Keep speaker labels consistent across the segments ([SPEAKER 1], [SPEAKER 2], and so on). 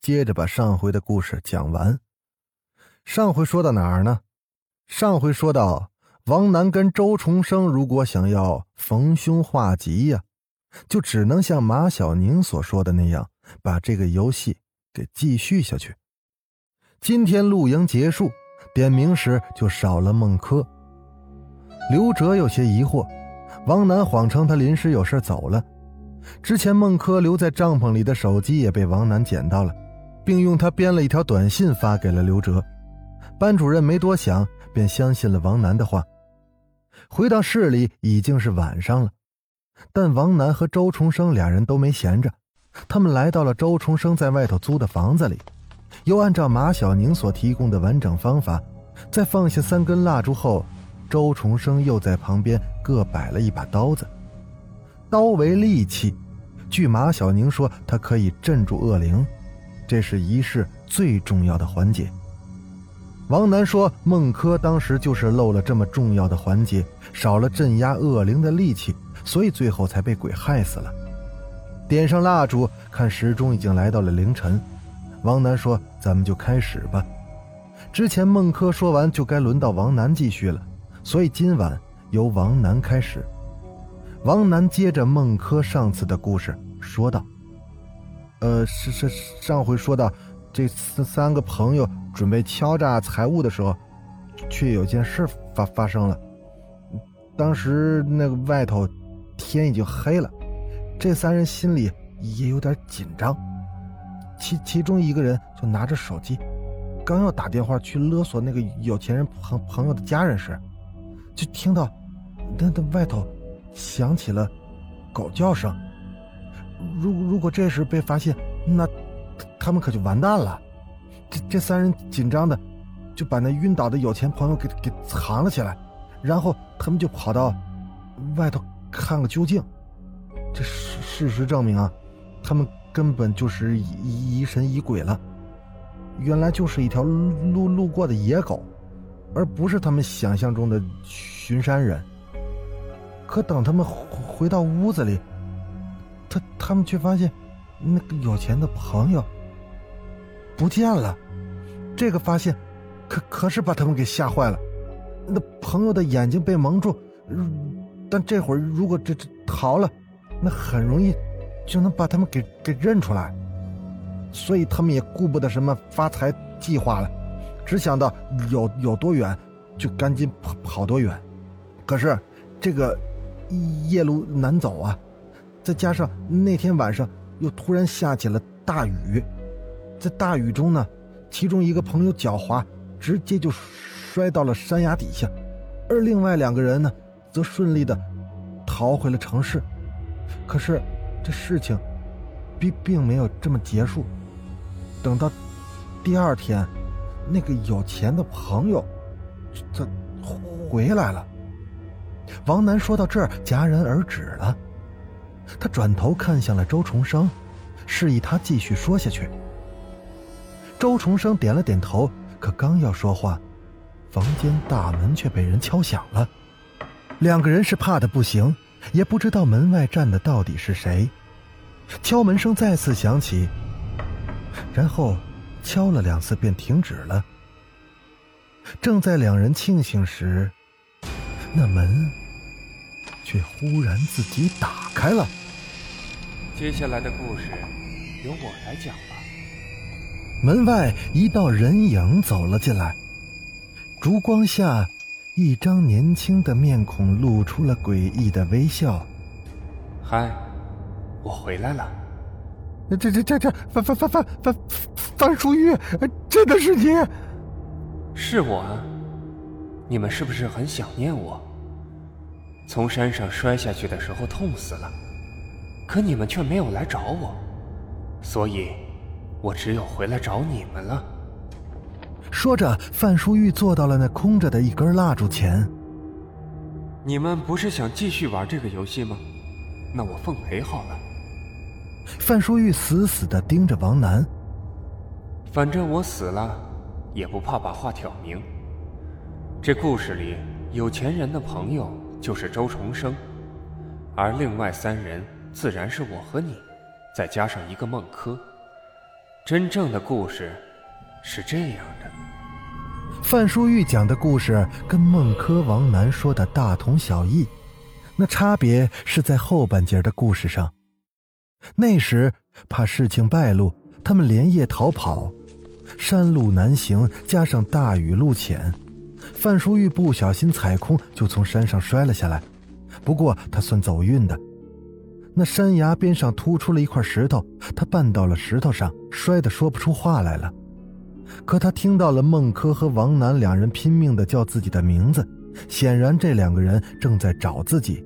[SPEAKER 1] 接着把上回的故事讲完。上回说到哪儿呢？上回说到王楠跟周重生，如果想要逢凶化吉呀，就只能像马小宁所说的那样，把这个游戏给继续下去。今天露营结束，点名时就少了孟轲。刘哲有些疑惑，王楠谎称他临时有事走了。之前孟轲留在帐篷里的手机也被王楠捡到了，并用他编了一条短信发给了刘哲。班主任没多想，便相信了王楠的话。回到市里已经是晚上了，但王楠和周重生俩人都没闲着，他们来到了周重生在外头租的房子里，又按照马小宁所提供的完整方法，在放下三根蜡烛后，周重生又在旁边各摆了一把刀子。刀为利器，据马小宁说，它可以镇住恶灵，这是仪式最重要的环节。王楠说：“孟轲当时就是漏了这么重要的环节，少了镇压恶灵的利器，所以最后才被鬼害死了。”点上蜡烛，看时钟已经来到了凌晨。王楠说：“咱们就开始吧。”之前孟轲说完，就该轮到王楠继续了，所以今晚由王楠开始。王楠接着孟轲上次的故事说道：“呃，是是上回说到，这三三个朋友。”准备敲诈财物的时候，却有件事发发生了。当时那个外头天已经黑了，这三人心里也有点紧张。其其中一个人就拿着手机，刚要打电话去勒索那个有钱人朋朋友的家人时，就听到那那外头响起了狗叫声。如如果这时被发现，那他们可就完蛋了。这这三人紧张的，就把那晕倒的有钱朋友给给藏了起来，然后他们就跑到外头看个究竟。这事事实证明啊，他们根本就是疑疑神疑鬼了，原来就是一条路路过的野狗，而不是他们想象中的巡山人。可等他们回到屋子里，他们却发现那个有钱的朋友。不见了，这个发现，可可是把他们给吓坏了。那朋友的眼睛被蒙住，但这会儿如果这这逃了，那很容易就能把他们给给认出来。所以他们也顾不得什么发财计划了，只想到有有多远就赶紧跑跑多远。可是这个夜路难走啊，再加上那天晚上又突然下起了大雨。在大雨中呢，其中一个朋友脚滑，直接就摔到了山崖底下，而另外两个人呢，则顺利的逃回了城市。可是，这事情并并没有这么结束。等到第二天，那个有钱的朋友他回来了。王楠说到这儿戛然而止了，他转头看向了周重生，示意他继续说下去。周重生点了点头，可刚要说话，房间大门却被人敲响了。两个人是怕的不行，也不知道门外站的到底是谁。敲门声再次响起，然后敲了两次便停止了。正在两人庆幸时，那门却忽然自己打开了。
[SPEAKER 2] 接下来的故事由我来讲吧。
[SPEAKER 1] 门外一道人影走了进来，烛光下，一张年轻的面孔露出了诡异的微笑。
[SPEAKER 2] 嗨，我回来了。
[SPEAKER 1] 这这这这范范范范范范淑玉，真的是你？
[SPEAKER 2] 是我啊。你们是不是很想念我？从山上摔下去的时候痛死了，可你们却没有来找我，所以。我只有回来找你们了。
[SPEAKER 1] 说着，范淑玉坐到了那空着的一根蜡烛前。
[SPEAKER 2] 你们不是想继续玩这个游戏吗？那我奉陪好了。
[SPEAKER 1] 范淑玉死死的盯着王楠。
[SPEAKER 2] 反正我死了，也不怕把话挑明。这故事里，有钱人的朋友就是周重生，而另外三人自然是我和你，再加上一个孟轲。真正的故事是这样的。
[SPEAKER 1] 范淑玉讲的故事跟孟轲、王楠说的大同小异，那差别是在后半截的故事上。那时怕事情败露，他们连夜逃跑，山路难行，加上大雨路浅，范淑玉不小心踩空，就从山上摔了下来。不过他算走运的，那山崖边上突出了一块石头，他绊到了石头上，摔得说不出话来了。可他听到了孟轲和王楠两人拼命的叫自己的名字，显然这两个人正在找自己。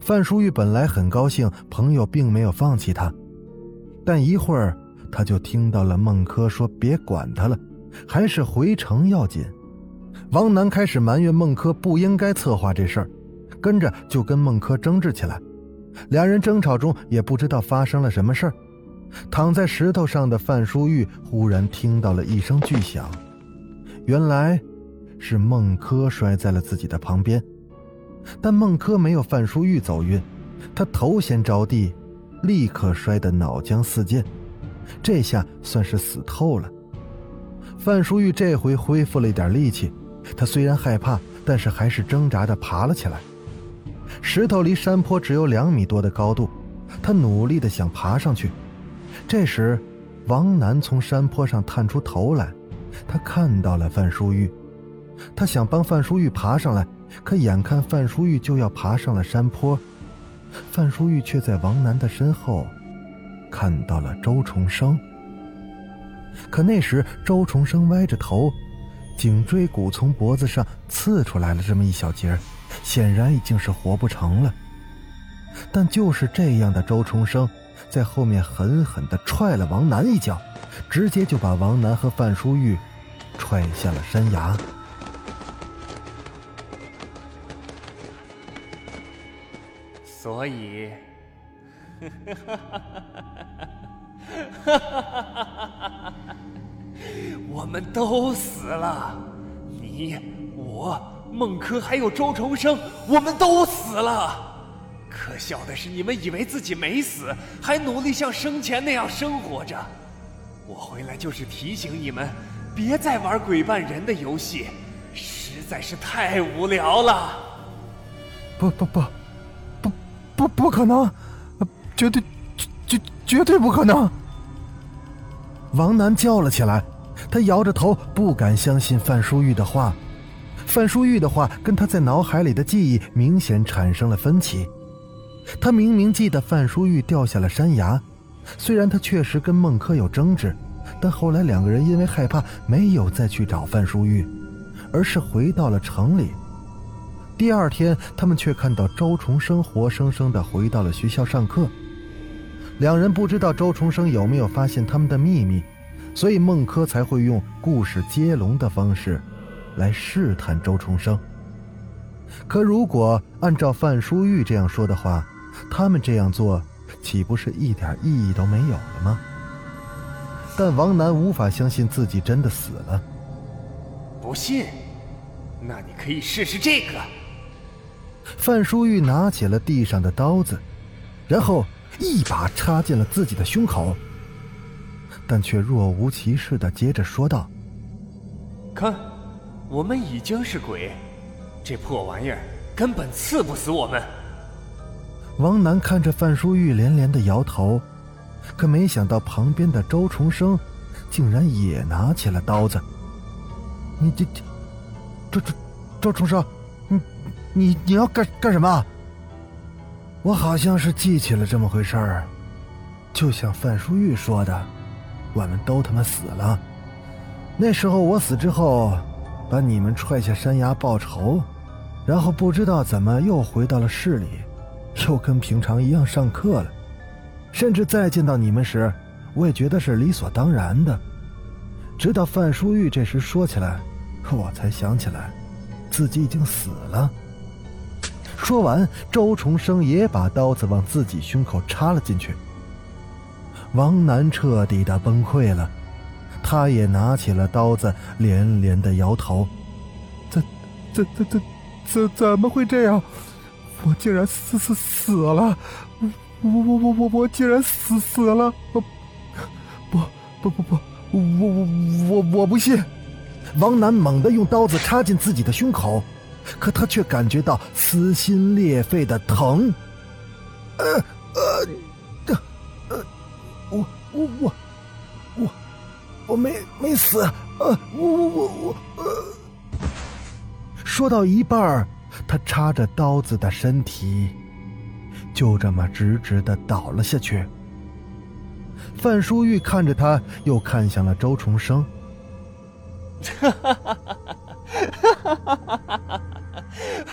[SPEAKER 1] 范淑玉本来很高兴，朋友并没有放弃他，但一会儿他就听到了孟轲说：“别管他了，还是回城要紧。”王楠开始埋怨孟轲不应该策划这事儿，跟着就跟孟轲争执起来。两人争吵中也不知道发生了什么事儿。躺在石头上的范淑玉忽然听到了一声巨响，原来是孟轲摔在了自己的旁边。但孟轲没有范淑玉走运，他头先着地，立刻摔得脑浆四溅，这下算是死透了。范淑玉这回恢复了一点力气，他虽然害怕，但是还是挣扎着爬了起来。石头离山坡只有两米多的高度，他努力的想爬上去。这时，王楠从山坡上探出头来，他看到了范淑玉，他想帮范淑玉爬上来。可眼看范淑玉就要爬上了山坡，范淑玉却在王楠的身后看到了周重生。可那时周重生歪着头，颈椎骨从脖子上刺出来了这么一小截显然已经是活不成了。但就是这样的周重生，在后面狠狠地踹了王楠一脚，直接就把王楠和范淑玉踹下了山崖。
[SPEAKER 2] 所以，我们都死了，你、我、孟轲还有周重生，我们都死了。可笑的是，你们以为自己没死，还努力像生前那样生活着。我回来就是提醒你们，别再玩鬼扮人的游戏，实在是太无聊了。
[SPEAKER 1] 不不不。不，不不可能，绝对，绝绝对不可能！王楠叫了起来，他摇着头，不敢相信范淑玉的话。范淑玉的话跟他在脑海里的记忆明显产生了分歧。他明明记得范淑玉掉下了山崖，虽然他确实跟孟轲有争执，但后来两个人因为害怕，没有再去找范淑玉，而是回到了城里。第二天，他们却看到周重生活生生的回到了学校上课。两人不知道周重生有没有发现他们的秘密，所以孟轲才会用故事接龙的方式，来试探周重生。可如果按照范书玉这样说的话，他们这样做岂不是一点意义都没有了吗？但王楠无法相信自己真的死了。
[SPEAKER 2] 不信？那你可以试试这个。
[SPEAKER 1] 范书玉拿起了地上的刀子，然后一把插进了自己的胸口，但却若无其事的接着说道：“
[SPEAKER 2] 看，我们已经是鬼，这破玩意儿根本刺不死我们。”
[SPEAKER 1] 王楠看着范淑玉连连的摇头，可没想到旁边的周重生竟然也拿起了刀子。你这这，这周周重生。你你要干干什么？我好像是记起了这么回事儿，就像范淑玉说的，我们都他妈死了。那时候我死之后，把你们踹下山崖报仇，然后不知道怎么又回到了市里，又跟平常一样上课了。甚至再见到你们时，我也觉得是理所当然的。直到范淑玉这时说起来，我才想起来，自己已经死了。说完，周重生也把刀子往自己胸口插了进去。王楠彻底的崩溃了，他也拿起了刀子，连连的摇头：“怎、怎、怎、怎、怎怎么会这样？我竟然死死死了！我、我、我、我、我竟然死死了！不、不、不、不、我、我、我、我不信！”王楠猛地用刀子插进自己的胸口。可他却感觉到撕心裂肺的疼。呃呃，呃，我我我我我没没死，呃，我我我我呃。说到一半他插着刀子的身体就这么直直的倒了下去。范淑玉看着他，又看向了周重生。
[SPEAKER 2] 哈哈哈哈哈！哈哈哈哈！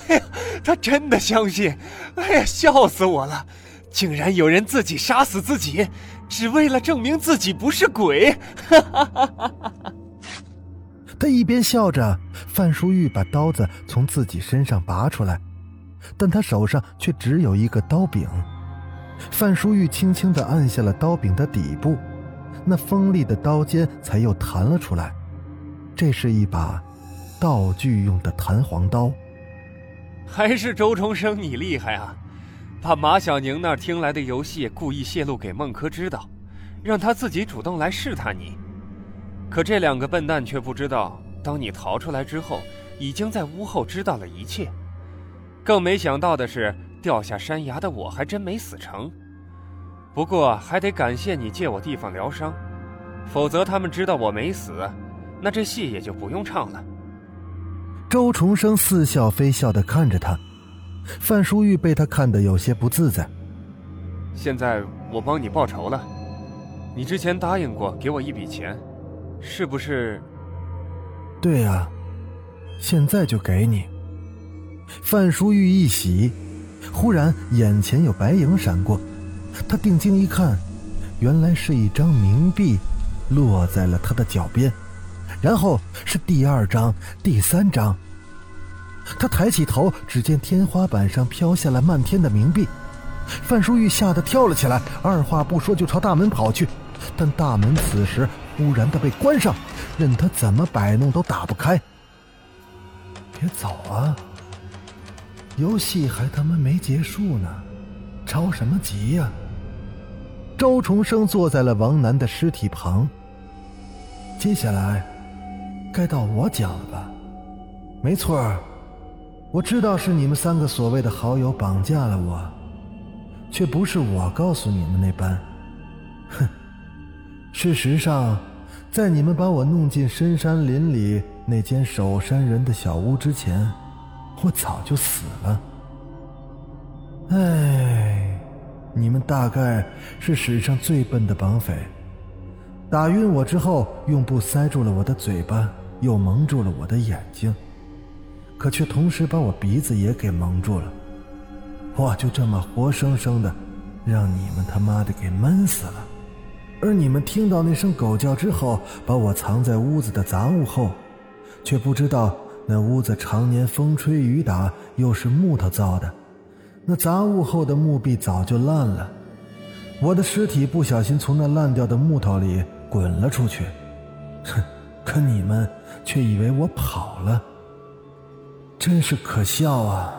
[SPEAKER 2] 哎呀，他真的相信！哎呀，笑死我了！竟然有人自己杀死自己，只为了证明自己不是鬼！哈哈哈哈哈！
[SPEAKER 1] 他一边笑着，范淑玉把刀子从自己身上拔出来，但他手上却只有一个刀柄。范淑玉轻轻的按下了刀柄的底部，那锋利的刀尖才又弹了出来。这是一把道具用的弹簧刀。
[SPEAKER 2] 还是周重生你厉害啊！把马小宁那儿听来的游戏故意泄露给孟轲知道，让他自己主动来试探你。可这两个笨蛋却不知道，当你逃出来之后，已经在屋后知道了一切。更没想到的是，掉下山崖的我还真没死成。不过还得感谢你借我地方疗伤，否则他们知道我没死，那这戏也就不用唱了。
[SPEAKER 1] 周重生似笑非笑的看着他，范淑玉被他看得有些不自在。
[SPEAKER 2] 现在我帮你报仇了，你之前答应过给我一笔钱，是不是？
[SPEAKER 1] 对啊，现在就给你。范淑玉一喜，忽然眼前有白影闪过，他定睛一看，原来是一张冥币，落在了他的脚边。然后是第二张、第三张。他抬起头，只见天花板上飘下了漫天的冥币。范淑玉吓得跳了起来，二话不说就朝大门跑去。但大门此时忽然的被关上，任他怎么摆弄都打不开。别走啊！游戏还他妈没结束呢，着什么急呀？周重生坐在了王楠的尸体旁。接下来。该到我讲了吧？没错我知道是你们三个所谓的好友绑架了我，却不是我告诉你们那般。哼！事实上，在你们把我弄进深山林里那间守山人的小屋之前，我早就死了。哎，你们大概是史上最笨的绑匪，打晕我之后，用布塞住了我的嘴巴。又蒙住了我的眼睛，可却同时把我鼻子也给蒙住了。我就这么活生生的让你们他妈的给闷死了。而你们听到那声狗叫之后，把我藏在屋子的杂物后，却不知道那屋子常年风吹雨打，又是木头造的，那杂物后的木壁早就烂了。我的尸体不小心从那烂掉的木头里滚了出去。哼！可你们却以为我跑了，真是可笑啊！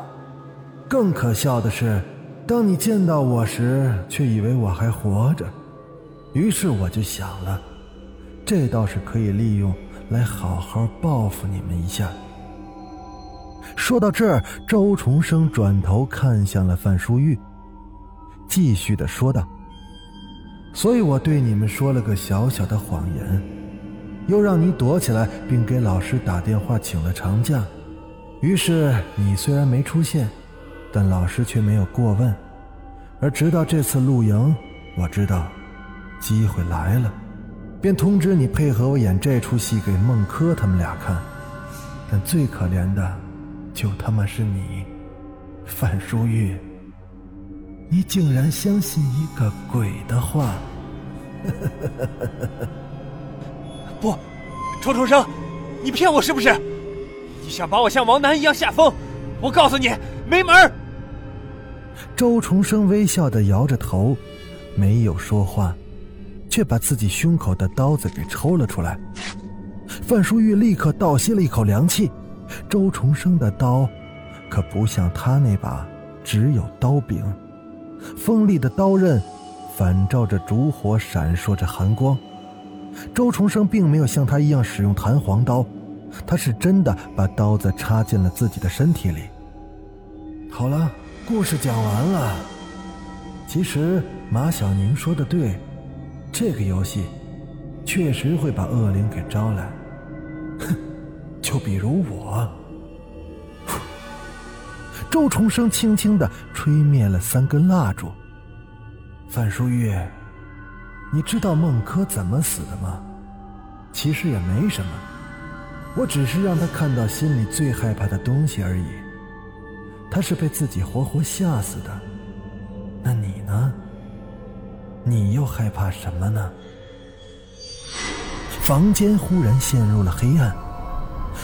[SPEAKER 1] 更可笑的是，当你见到我时，却以为我还活着。于是我就想了，这倒是可以利用来好好报复你们一下。说到这儿，周重生转头看向了范淑玉，继续的说道：“所以我对你们说了个小小的谎言。”又让你躲起来，并给老师打电话请了长假，于是你虽然没出现，但老师却没有过问。而直到这次露营，我知道机会来了，便通知你配合我演这出戏给孟轲他们俩看。但最可怜的，就他妈是你，范淑玉，你竟然相信一个鬼的话，
[SPEAKER 2] 不，周重生，你骗我是不是？你想把我像王楠一样下疯？我告诉你，没门！
[SPEAKER 1] 周重生微笑的摇着头，没有说话，却把自己胸口的刀子给抽了出来。范淑玉立刻倒吸了一口凉气。周重生的刀，可不像他那把只有刀柄，锋利的刀刃反照着烛火，闪烁着寒光。周重生并没有像他一样使用弹簧刀，他是真的把刀子插进了自己的身体里。好了，故事讲完了。其实马小宁说的对，这个游戏确实会把恶灵给招来。哼，就比如我。周重生轻轻的吹灭了三根蜡烛。范淑玉，你知道孟轲怎么死的吗？其实也没什么，我只是让他看到心里最害怕的东西而已。他是被自己活活吓死的。那你呢？你又害怕什么呢？房间忽然陷入了黑暗。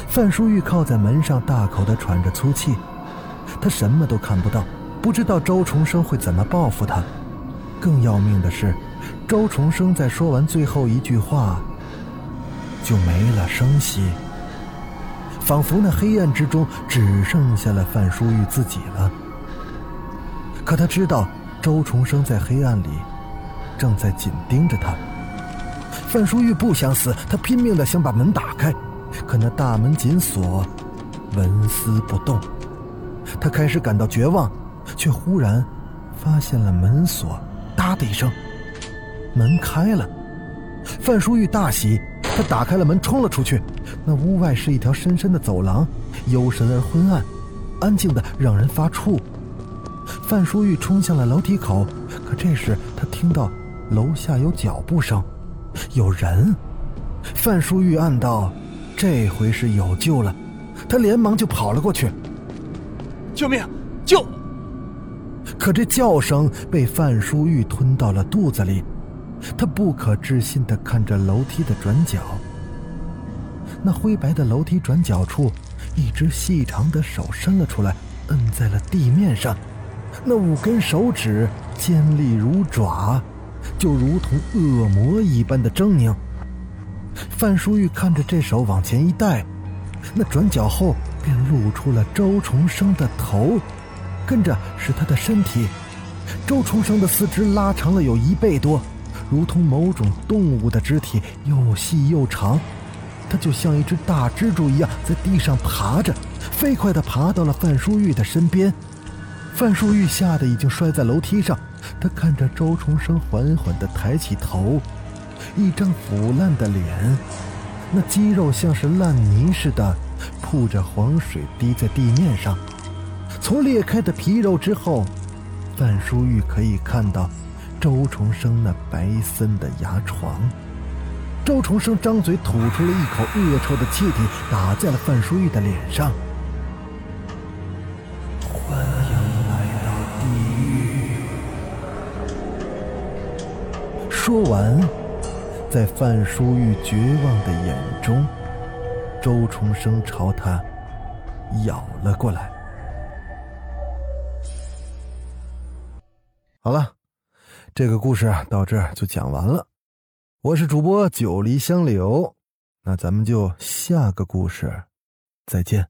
[SPEAKER 1] 范淑玉靠在门上，大口的喘着粗气。他什么都看不到，不知道周重生会怎么报复他。更要命的是，周重生在说完最后一句话，就没了声息，仿佛那黑暗之中只剩下了范淑玉自己了。可他知道，周重生在黑暗里正在紧盯着他。范淑玉不想死，他拼命的想把门打开，可那大门紧锁，纹丝不动。他开始感到绝望，却忽然发现了门锁，哒的一声，门开了。范淑玉大喜，他打开了门，冲了出去。那屋外是一条深深的走廊，幽深而昏暗，安静的让人发怵。范淑玉冲向了楼梯口，可这时他听到楼下有脚步声，有人。范淑玉暗道：“这回是有救了。”他连忙就跑了过去。
[SPEAKER 2] 救命！救！
[SPEAKER 1] 可这叫声被范淑玉吞到了肚子里，他不可置信的看着楼梯的转角。那灰白的楼梯转角处，一只细长的手伸了出来，摁在了地面上。那五根手指尖利如爪，就如同恶魔一般的狰狞。范淑玉看着这手往前一带，那转角后。便露出了周重生的头，跟着是他的身体。周重生的四肢拉长了有一倍多，如同某种动物的肢体，又细又长。他就像一只大蜘蛛一样在地上爬着，飞快地爬到了范淑玉的身边。范淑玉吓得已经摔在楼梯上。他看着周重生缓缓地抬起头，一张腐烂的脸，那肌肉像是烂泥似的。铺着黄水滴在地面上，从裂开的皮肉之后，范淑玉可以看到周重生那白森的牙床。周重生张嘴吐出了一口恶臭的气体，打在了范淑玉的脸上。欢迎来到地狱。说完，在范淑玉绝望的眼中。周重生朝他咬了过来。好了，这个故事到这儿就讲完了。我是主播九黎香柳，那咱们就下个故事再见。